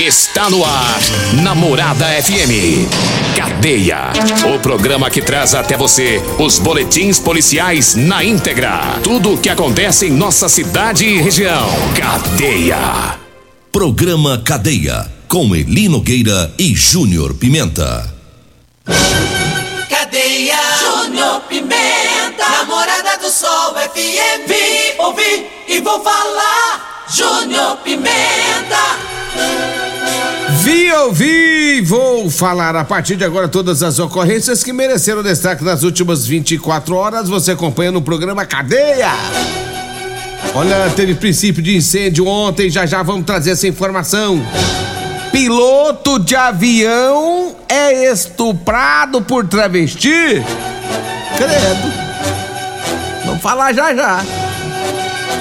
Está no ar, Namorada FM. Cadeia. O programa que traz até você os boletins policiais na íntegra. Tudo o que acontece em nossa cidade e região. Cadeia. Programa Cadeia. Com Elino Gueira e Júnior Pimenta. Cadeia. Júnior Pimenta. Namorada do Sol FM. Vi, ouvi e vou falar. Júnior Pimenta. Vi, ouvi, vou falar a partir de agora todas as ocorrências que mereceram destaque nas últimas 24 horas. Você acompanha no programa Cadeia. Olha, teve princípio de incêndio ontem, já já vamos trazer essa informação. Piloto de avião é estuprado por travesti? Credo. Vamos falar já já.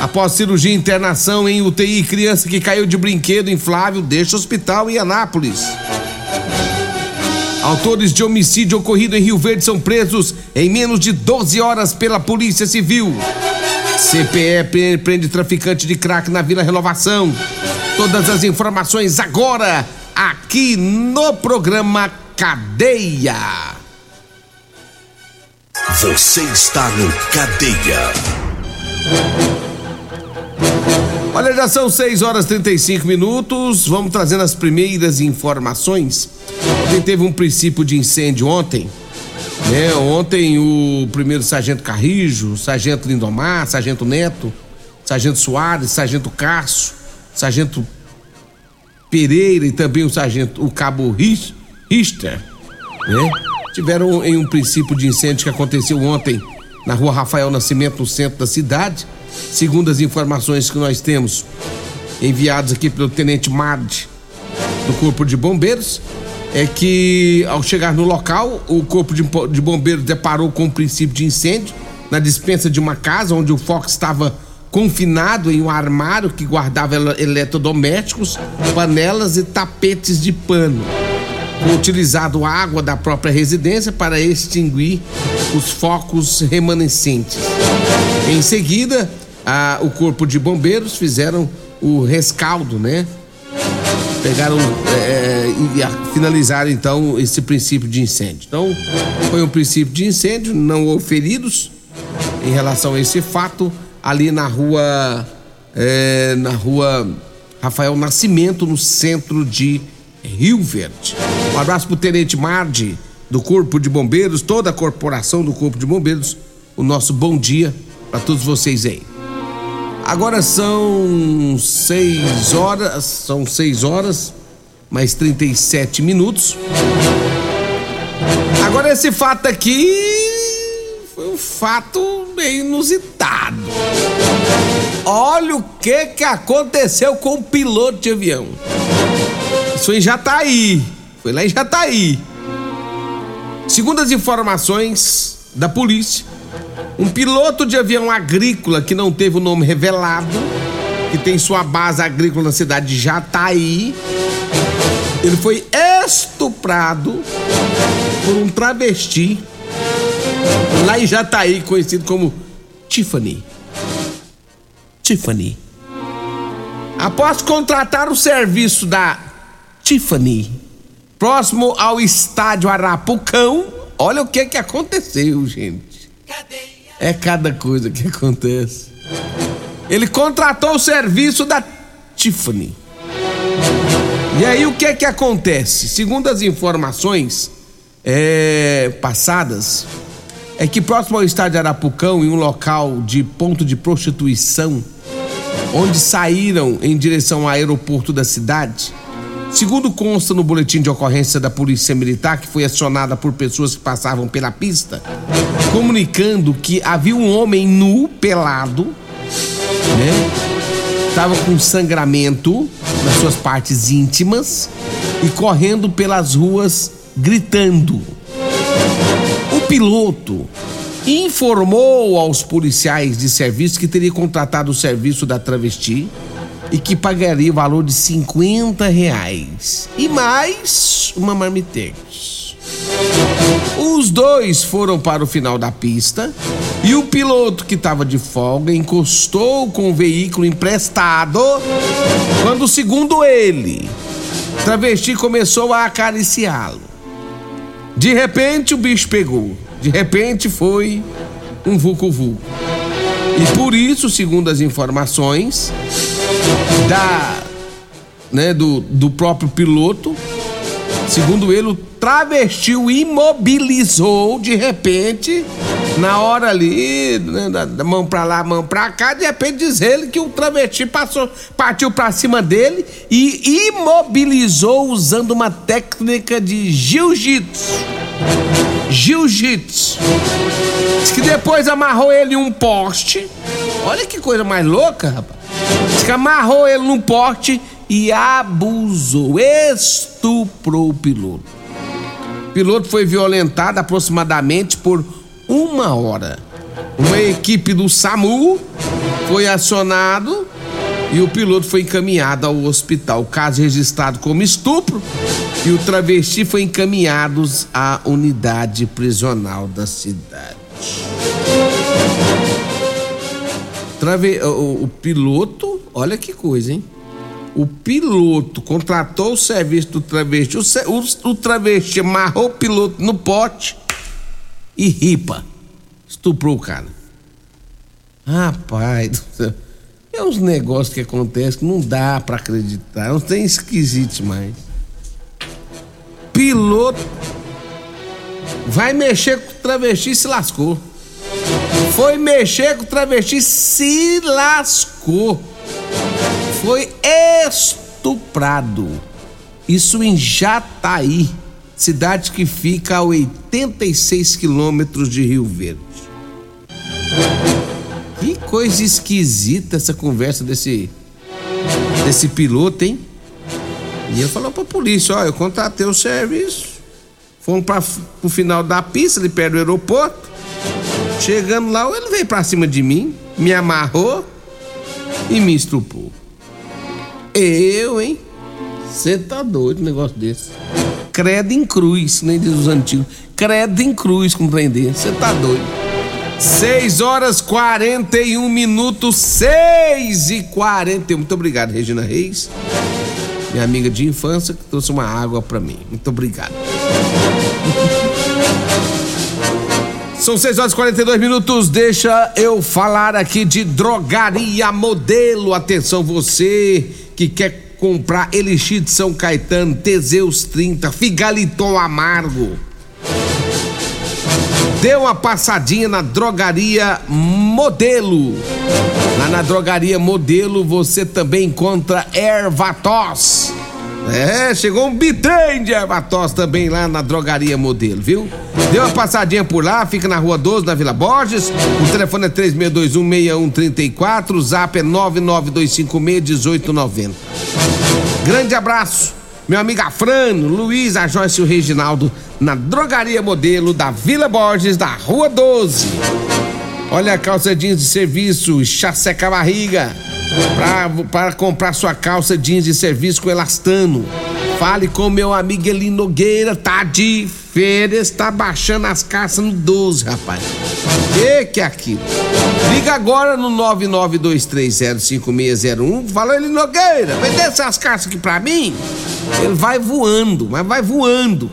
Após cirurgia e internação em UTI, criança que caiu de brinquedo inflável deixa o hospital em Anápolis. Autores de homicídio ocorrido em Rio Verde são presos em menos de 12 horas pela Polícia Civil. CPE prende traficante de crack na Vila Renovação. Todas as informações agora, aqui no programa Cadeia. Você está no Cadeia. Olha, já são 6 horas e 35 minutos. Vamos trazendo as primeiras informações. Ontem teve um princípio de incêndio ontem. Né? Ontem o primeiro sargento Carrijo, sargento Lindomar, sargento Neto, sargento Soares, sargento Cássio, sargento Pereira e também o sargento, o cabo Richter, né? Tiveram em um princípio de incêndio que aconteceu ontem na rua Rafael Nascimento, no centro da cidade. Segundo as informações que nós temos enviadas aqui pelo Tenente Mad do Corpo de Bombeiros, é que ao chegar no local, o Corpo de, de Bombeiros deparou com um princípio de incêndio na dispensa de uma casa onde o foco estava confinado em um armário que guardava eletrodomésticos, panelas e tapetes de pano. Foi utilizado água da própria residência para extinguir os focos remanescentes. Em seguida, o corpo de bombeiros fizeram o rescaldo, né? Pegaram é, e finalizaram então esse princípio de incêndio. Então, foi um princípio de incêndio, não houve feridos em relação a esse fato ali na rua é, na rua Rafael Nascimento, no centro de Rio Verde. Um abraço pro Tenente Mardi, do Corpo de Bombeiros, toda a corporação do Corpo de Bombeiros. O nosso bom dia para todos vocês aí. Agora são seis horas, são seis horas, mais 37 minutos. Agora esse fato aqui foi um fato meio inusitado. Olha o que que aconteceu com o piloto de avião. Isso foi em Jataí. Foi lá em Jataí. Segundo as informações da polícia, um piloto de avião agrícola que não teve o nome revelado, que tem sua base agrícola na cidade de Jataí, ele foi estuprado por um travesti lá em Jataí, conhecido como Tiffany. Tiffany. Após contratar o serviço da Tiffany, próximo ao estádio Arapucão, olha o que que aconteceu, gente. É cada coisa que acontece. Ele contratou o serviço da Tiffany. E aí o que que acontece? Segundo as informações é, passadas, é que próximo ao estádio Arapucão, em um local de ponto de prostituição, onde saíram em direção ao aeroporto da cidade, Segundo consta no boletim de ocorrência da Polícia Militar, que foi acionada por pessoas que passavam pela pista, comunicando que havia um homem nu, pelado, né? Estava com sangramento nas suas partes íntimas e correndo pelas ruas gritando. O piloto informou aos policiais de serviço que teria contratado o serviço da travesti e que pagaria o valor de 50 reais e mais uma marmitex. Os dois foram para o final da pista e o piloto que estava de folga encostou com o veículo emprestado quando, segundo ele, o travesti começou a acariciá-lo. De repente o bicho pegou. De repente foi um vulco-vulco. E por isso, segundo as informações da, né, do, do próprio piloto, segundo ele, o travesti o imobilizou de repente, na hora ali, né, da, da, mão pra lá, mão pra cá, de repente diz ele que o travesti passou, partiu pra cima dele e imobilizou usando uma técnica de jiu-jitsu. Jiu-jitsu. Diz que depois amarrou ele em um poste. Olha que coisa mais louca, rapaz. Diz que amarrou ele num poste e abusou, estuprou o piloto. O piloto foi violentado aproximadamente por uma hora. Uma equipe do SAMU foi acionado e o piloto foi encaminhado ao hospital. O caso registrado como estupro e o travesti foi encaminhado à unidade prisional da cidade. Trave... O, piloto, olha que coisa, hein? O piloto contratou o serviço do travesti, o, o, o travesti amarrou o piloto no pote e ripa. Estuprou o cara. Rapaz. É uns negócios que acontecem que não dá para acreditar. Não tem esquisitos mais. Piloto vai mexer com o travesti se lascou. Foi mexer com o travesti se lascou. Foi estuprado. Isso em Jataí, cidade que fica a 86 quilômetros de Rio Verde. Que coisa esquisita essa conversa desse desse piloto, hein? E eu falou pra polícia, ó, eu contratei o serviço. Fomos para pro final da pista, ali perto do aeroporto. Chegando lá, ele veio pra cima de mim, me amarrou e me estrupou. Eu, hein? Você tá doido um negócio desse. Credo em cruz, nem diz os antigos. Credo em cruz compreender. Você tá doido. 6 horas 41 minutos, 6 e 41. Muito obrigado, Regina Reis, minha amiga de infância, que trouxe uma água para mim. Muito obrigado. São 6 horas e 42 minutos. Deixa eu falar aqui de drogaria modelo. Atenção, você que quer comprar Elixir de São Caetano, Teseus 30, Figaliton Amargo. Dê uma passadinha na drogaria Modelo. Lá na drogaria Modelo você também encontra ervatos. É, chegou um bitrem de ervatos também lá na drogaria Modelo, viu? Dê uma passadinha por lá, fica na rua 12, na Vila Borges. O telefone é 36216134, o zap é 992561890. Grande abraço, meu amigo Afrano, Luiz, a Joyce e o Reginaldo, na Drogaria Modelo da Vila Borges, da Rua 12. Olha a calça jeans de serviço, chasseca barriga, para comprar sua calça jeans de serviço com elastano. Fale com meu amigo Eli Nogueira, tá de férias, tá baixando as calças no 12, rapaz. Que que é aquilo? Liga agora no 992305601. Fala Eli Nogueira, vende essas calças aqui pra mim. Ele vai voando, mas vai voando.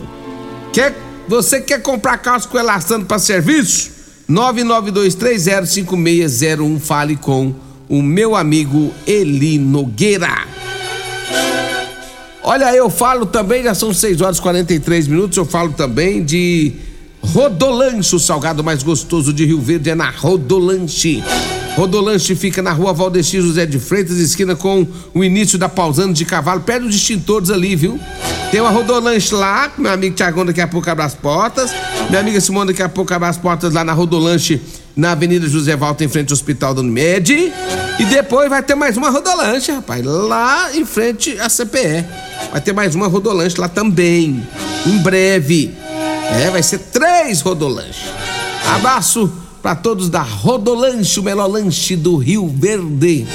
Quer, você quer comprar calça com elastano para serviço? 992305601. Fale com o meu amigo Eli Nogueira. Olha, eu falo também, já são 6 horas e 43 minutos, eu falo também de Rodolanche, o salgado mais gostoso de Rio Verde é na Rodolanche. Rodolanche fica na rua Valdeci José de Freitas, esquina com o início da Pausando de Cavalo, perto dos extintores ali, viu? Tem uma Rodolanche lá, meu amigo Tiagão daqui a pouco abre as portas. Minha amiga Simone daqui a pouco abre as portas lá na Rodolanche, na Avenida José Valta, em frente ao Hospital da Unimed. E depois vai ter mais uma Rodolanche, rapaz, lá em frente à CPE. Vai ter mais uma Rodolanche lá também, em breve. É, vai ser três Rodolanches. Abraço para todos da Rodolanche, o melhor lanche do Rio Verde.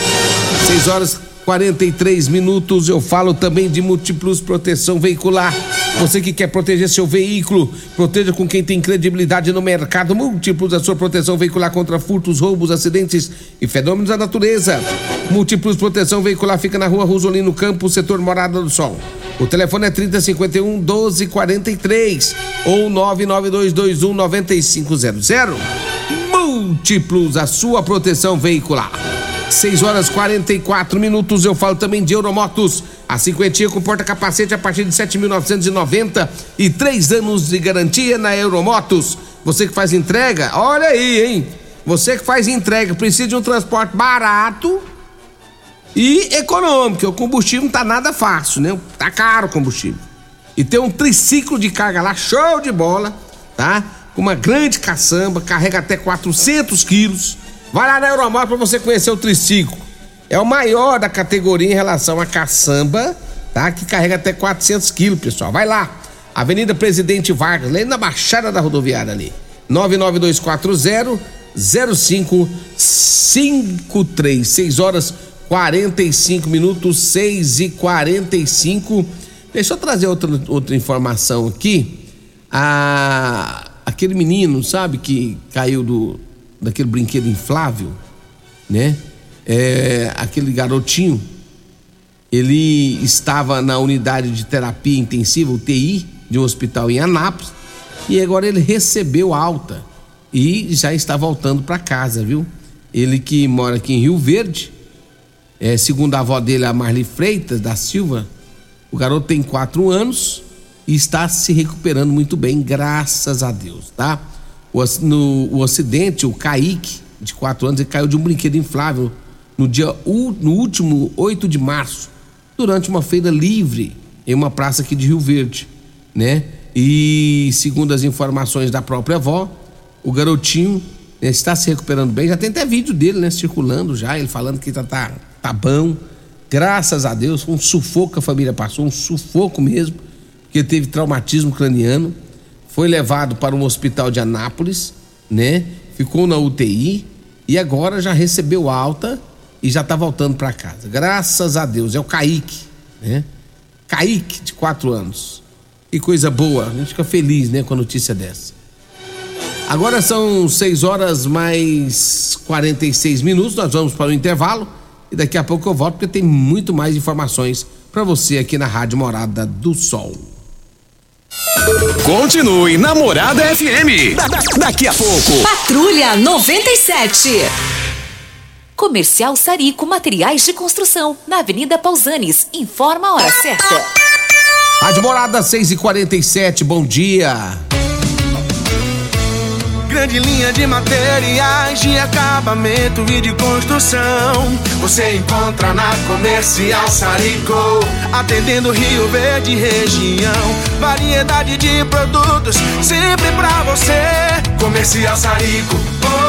6 horas 43 minutos. Eu falo também de Múltiplos Proteção Veicular. Você que quer proteger seu veículo, proteja com quem tem credibilidade no mercado. Múltiplos a sua proteção veicular contra furtos, roubos, acidentes e fenômenos da natureza. Múltiplos Proteção Veicular fica na rua Rosolino Campos, setor Morada do Sol. O telefone é 3051 1243 ou 99221 9500 múltiplos a sua proteção veicular. 6 horas 44 minutos. Eu falo também de Euromotos. A cinquentinha com porta-capacete a partir de 7.990 e três anos de garantia na Euromotos. Você que faz entrega, olha aí, hein? Você que faz entrega, precisa de um transporte barato e econômico. O combustível não tá nada fácil, né? Tá caro o combustível. E tem um triciclo de carga lá, show de bola, tá? uma grande caçamba, carrega até 400 quilos. Vai lá na Euromar para você conhecer o triciclo. É o maior da categoria em relação à caçamba, tá? Que carrega até 400 quilos, pessoal. Vai lá. Avenida Presidente Vargas, lá na Baixada da Rodoviária ali. 99240 0553. 6 horas 45 minutos, 6 e 45. Deixa eu trazer outra, outra informação aqui. A aquele menino, sabe, que caiu do daquele brinquedo inflável, né? É, aquele garotinho, ele estava na unidade de terapia intensiva, UTI, de um hospital em Anápolis, e agora ele recebeu alta e já está voltando para casa, viu? Ele que mora aqui em Rio Verde, é, segundo a avó dele, a Marli Freitas da Silva, o garoto tem quatro anos, e está se recuperando muito bem, graças a Deus, tá? O, no o acidente, o Kaique, de 4 anos, ele caiu de um brinquedo inflável no dia no último 8 de março, durante uma feira livre em uma praça aqui de Rio Verde, né? E segundo as informações da própria avó, o garotinho né, está se recuperando bem. Já tem até vídeo dele, né, circulando já, ele falando que tá, tá, tá bom. Graças a Deus, um sufoco a família passou, um sufoco mesmo que teve traumatismo craniano, foi levado para um hospital de Anápolis, né? Ficou na UTI e agora já recebeu alta e já está voltando para casa. Graças a Deus, é o Kaique, né? Kaique, de quatro anos. Que coisa boa, a gente fica feliz, né, com a notícia dessa. Agora são 6 horas mais 46 minutos, nós vamos para o intervalo e daqui a pouco eu volto porque tem muito mais informações para você aqui na Rádio Morada do Sol. Continue Namorada FM. Da, da, daqui a pouco. Patrulha 97. Comercial Sarico Materiais de Construção, na Avenida Pausanes. Informa a hora certa. Rádio Morada 6 e 47 bom dia grande linha de materiais de acabamento e de construção. Você encontra na Comercial Sarico, atendendo Rio Verde região. Variedade de produtos sempre pra você. Comercial Sarico, oh, oh,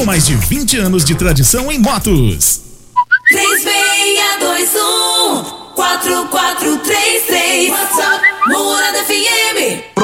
com mais de 20 anos de tradição em motos. 3621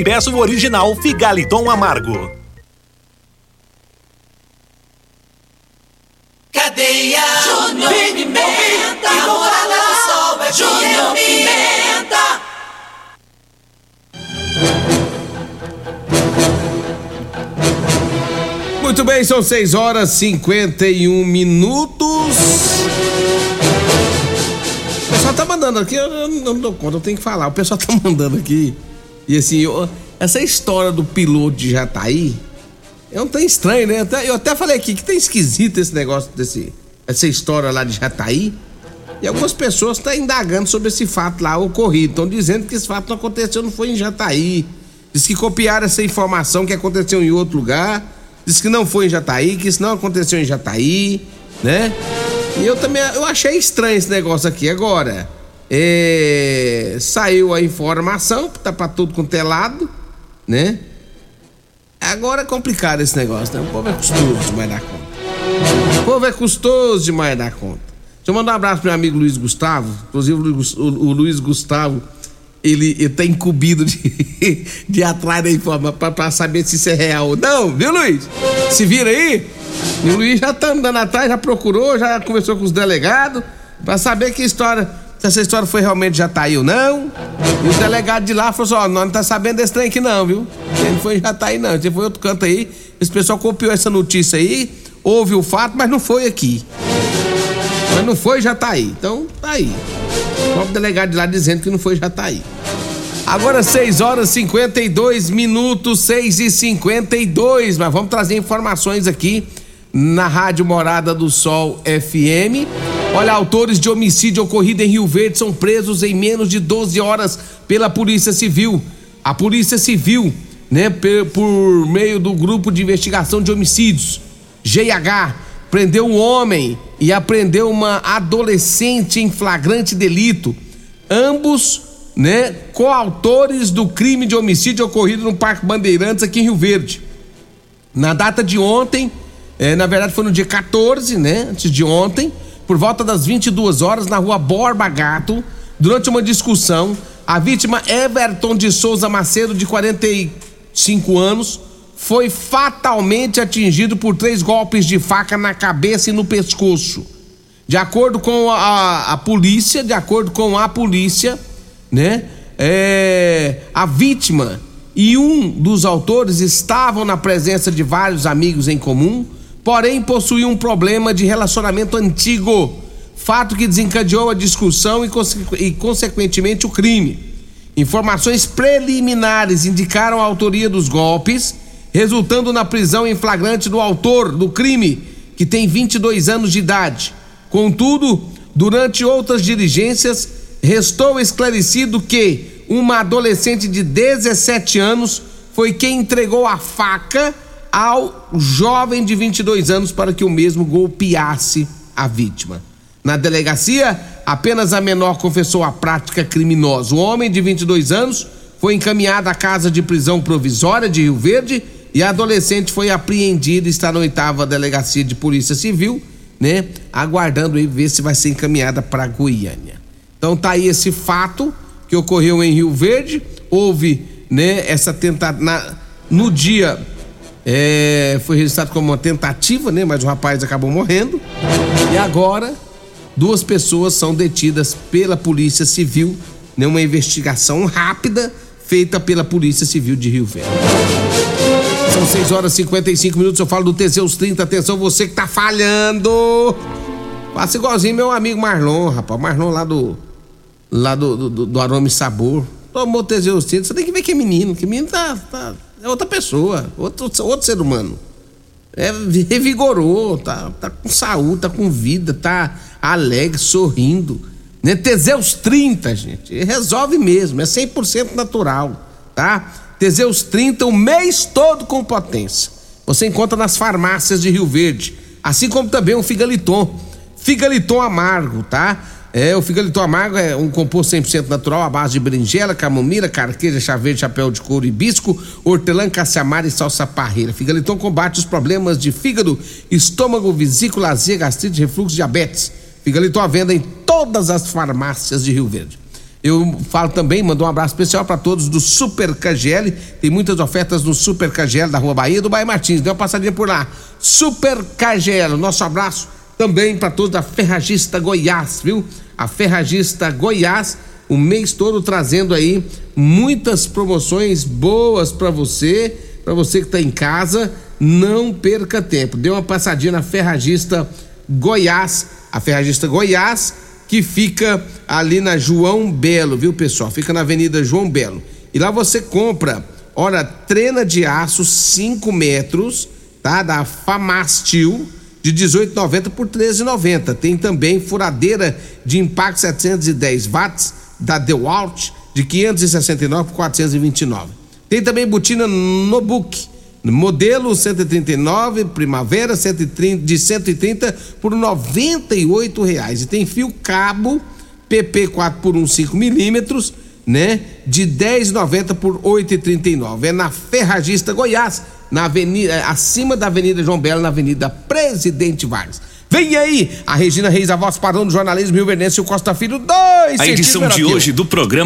e peça o original Figaliton Amargo. Cadeia Júnior Pimenta Morada do Sol é Júnior Pimenta Muito bem, são 6 horas 51 minutos. O pessoal tá mandando aqui, eu não, não dou conta, eu tenho que falar. O pessoal tá mandando aqui. E assim, eu, essa história do piloto de Jataí é um tão estranho, né? Eu até, eu até falei aqui que tá esquisito esse negócio desse. Essa história lá de Jataí. E algumas pessoas estão indagando sobre esse fato lá ocorrido. Estão dizendo que esse fato não aconteceu, não foi em Jataí. Diz que copiaram essa informação que aconteceu em outro lugar. Diz que não foi em Jataí, que isso não aconteceu em Jataí, né? E eu também eu achei estranho esse negócio aqui. Agora, é, saiu a informação, tá pra tudo com telado, né? Agora é complicado esse negócio, né? O povo é custoso demais da conta. O povo é custoso demais da conta. Deixa eu mandar um abraço pro meu amigo Luiz Gustavo. Inclusive, o Luiz, o, Luiz Gustavo, ele, ele tá incumbido de, de atrás da informação pra saber se isso é real ou não, viu, Luiz? Se vira aí. E o Luiz já tá andando atrás, já procurou, já conversou com os delegados pra saber que história se essa história foi realmente Jataí ou não. E o delegado de lá falou assim: ó, nós não tá sabendo desse trem aqui não, viu? Ele foi em Jataí não, ele foi outro canto aí. Esse pessoal copiou essa notícia aí, houve o fato, mas não foi aqui. Mas não foi Jataí. Então, tá aí. O próprio delegado de lá dizendo que não foi Jataí. Agora 6 horas 52 minutos, 6 e 52 mas vamos trazer informações aqui na Rádio Morada do Sol FM. Olha, autores de homicídio ocorrido em Rio Verde são presos em menos de 12 horas pela Polícia Civil. A Polícia Civil, né, por meio do Grupo de Investigação de Homicídios, GH, prendeu um homem e apreendeu uma adolescente em flagrante delito. Ambos, né, coautores do crime de homicídio ocorrido no Parque Bandeirantes aqui em Rio Verde. Na data de ontem, é, na verdade foi no dia 14, né, antes de ontem, por volta das 22 horas, na rua Borba Gato, durante uma discussão, a vítima Everton de Souza Macedo, de 45 anos, foi fatalmente atingido por três golpes de faca na cabeça e no pescoço. De acordo com a, a polícia, de acordo com a polícia, né? É, a vítima e um dos autores estavam na presença de vários amigos em comum, porém possuíam um problema de relacionamento antigo, fato que desencadeou a discussão e, e consequentemente o crime. Informações preliminares indicaram a autoria dos golpes resultando na prisão em flagrante do autor do crime, que tem 22 anos de idade. Contudo, durante outras diligências, restou esclarecido que uma adolescente de 17 anos foi quem entregou a faca ao jovem de 22 anos para que o mesmo golpeasse a vítima. Na delegacia, apenas a menor confessou a prática criminosa. O homem de 22 anos foi encaminhado à casa de prisão provisória de Rio Verde e a adolescente foi apreendida e está na oitava delegacia de polícia civil, né? Aguardando aí ver se vai ser encaminhada para Goiânia. Então tá aí esse fato que ocorreu em Rio Verde. Houve, né, essa tentativa. No dia é, foi registrado como uma tentativa, né? Mas o rapaz acabou morrendo. E agora duas pessoas são detidas pela Polícia Civil, né? Uma investigação rápida feita pela Polícia Civil de Rio Verde. São 6 horas e 55 minutos. Eu falo do Teseus 30. Atenção, você que tá falhando. Faça igualzinho meu amigo Marlon, rapaz. Marlon lá do. Lá do, do, do Aroma e Sabor. Tomou Teseus 30. Você tem que ver que é menino. Que menino tá. tá é outra pessoa. Outro, outro ser humano. É, revigorou, tá, tá com saúde, tá com vida, tá alegre, sorrindo. Né? Teseus 30, gente. Resolve mesmo, é 100% natural, tá? Teseus 30 o mês todo com potência. Você encontra nas farmácias de Rio Verde, assim como também o Figaliton. Figaliton amargo, tá? É, o Figaliton amargo é um composto 100% natural à base de berinjela, camomila, carqueja, chá verde, chapéu de couro, hibisco, hortelã, caça-amara e salsa parreira. Figaliton combate os problemas de fígado, estômago, vesícula, azia, gastrite, refluxo, diabetes. Figaliton à venda em todas as farmácias de Rio Verde. Eu falo também, mando um abraço especial para todos do Super KGL. Tem muitas ofertas no Super KGL da Rua Bahia do Bairro Martins. Dê uma passadinha por lá. Super KGL. Nosso abraço também para todos da Ferragista Goiás, viu? A Ferragista Goiás, o mês todo trazendo aí muitas promoções boas para você, para você que está em casa. Não perca tempo. Dê uma passadinha na Ferragista Goiás. A Ferragista Goiás que fica ali na João Belo, viu pessoal? Fica na Avenida João Belo. E lá você compra, olha, trena de aço 5 metros, tá? Da Famastil, de 18,90 por 13,90. Tem também furadeira de impacto 710 watts da DeWalt de 569 por 429. Tem também botina Nobook Modelo 139, primavera 130, de 130 por 98 reais. E tem fio cabo PP 4 por 1 5 milímetros, né? De 10,90 por 8,39. É na Ferragista Goiás, na avenida, é, acima da Avenida João Belo, na Avenida Presidente Vargas. Vem aí a Regina Reis, a voz padrão do jornalismo Rio e o Costa Filho, dois A edição de hoje do programa